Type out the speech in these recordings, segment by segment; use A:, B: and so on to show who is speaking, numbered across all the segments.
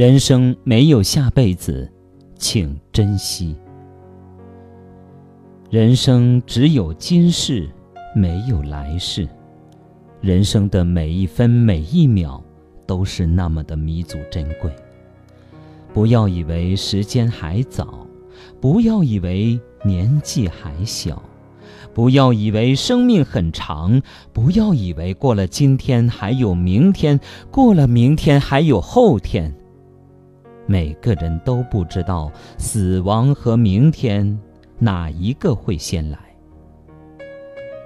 A: 人生没有下辈子，请珍惜。人生只有今世，没有来世。人生的每一分每一秒，都是那么的弥足珍贵。不要以为时间还早，不要以为年纪还小，不要以为生命很长，不要以为过了今天还有明天，过了明天还有后天。每个人都不知道死亡和明天哪一个会先来。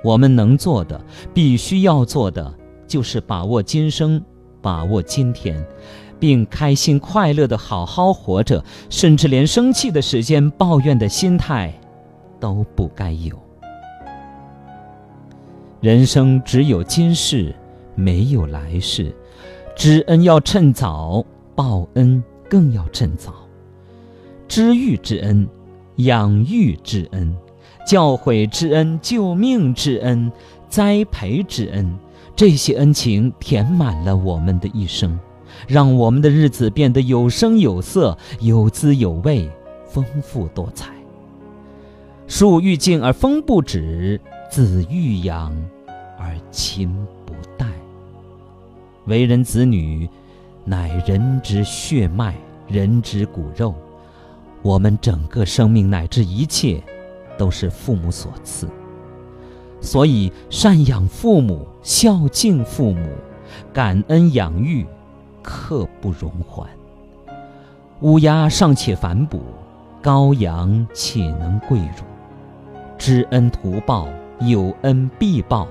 A: 我们能做的，必须要做的，就是把握今生，把握今天，并开心快乐的好好活着，甚至连生气的时间、抱怨的心态，都不该有。人生只有今世，没有来世，知恩要趁早，报恩更要趁早。知遇之恩，养育之恩。教诲之恩、救命之恩、栽培之恩，这些恩情填满了我们的一生，让我们的日子变得有声有色、有滋有味、丰富多彩。树欲静而风不止，子欲养而亲不待。为人子女，乃人之血脉、人之骨肉，我们整个生命乃至一切。都是父母所赐，所以赡养父母、孝敬父母、感恩养育，刻不容缓。乌鸦尚且反哺，羔羊岂能跪乳？知恩图报，有恩必报，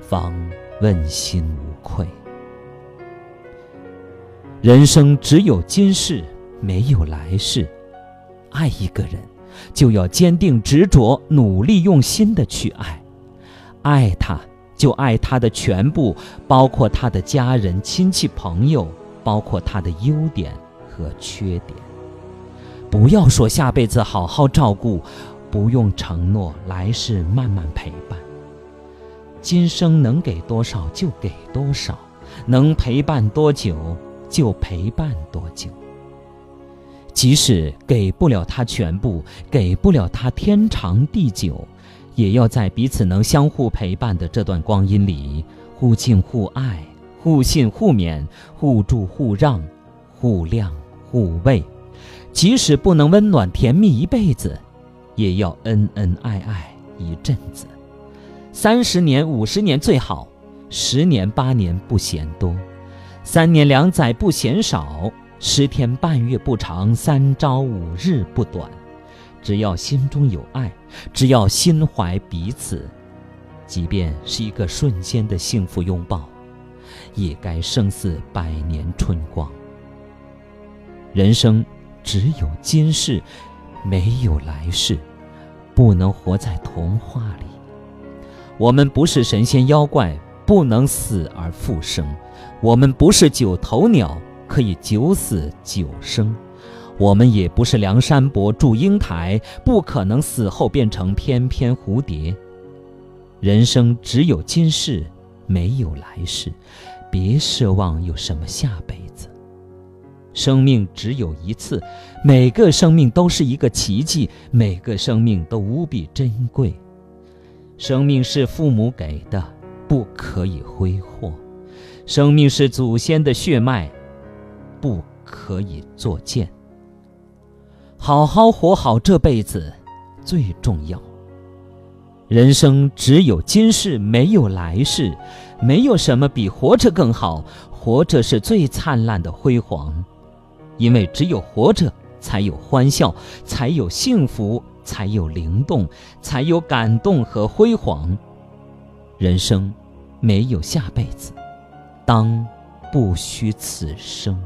A: 方问心无愧。人生只有今世，没有来世。爱一个人。就要坚定执着，努力用心的去爱，爱他，就爱他的全部，包括他的家人、亲戚、朋友，包括他的优点和缺点。不要说下辈子好好照顾，不用承诺来世慢慢陪伴。今生能给多少就给多少，能陪伴多久就陪伴多久。即使给不了他全部，给不了他天长地久，也要在彼此能相互陪伴的这段光阴里，互敬互爱，互信互勉，互助互让，互谅互慰。即使不能温暖甜蜜一辈子，也要恩恩爱爱一阵子。三十年、五十年最好，十年八年不嫌多，三年两载不嫌少。十天半月不长，三朝五日不短。只要心中有爱，只要心怀彼此，即便是一个瞬间的幸福拥抱，也该胜似百年春光。人生只有今世，没有来世，不能活在童话里。我们不是神仙妖怪，不能死而复生。我们不是九头鸟。可以九死九生，我们也不是梁山伯、祝英台，不可能死后变成翩翩蝴蝶。人生只有今世，没有来世，别奢望有什么下辈子。生命只有一次，每个生命都是一个奇迹，每个生命都无比珍贵。生命是父母给的，不可以挥霍；生命是祖先的血脉。不可以作践。好好活好这辈子最重要。人生只有今世，没有来世，没有什么比活着更好。活着是最灿烂的辉煌，因为只有活着，才有欢笑，才有幸福，才有灵动，才有感动和辉煌。人生没有下辈子当不虚此生。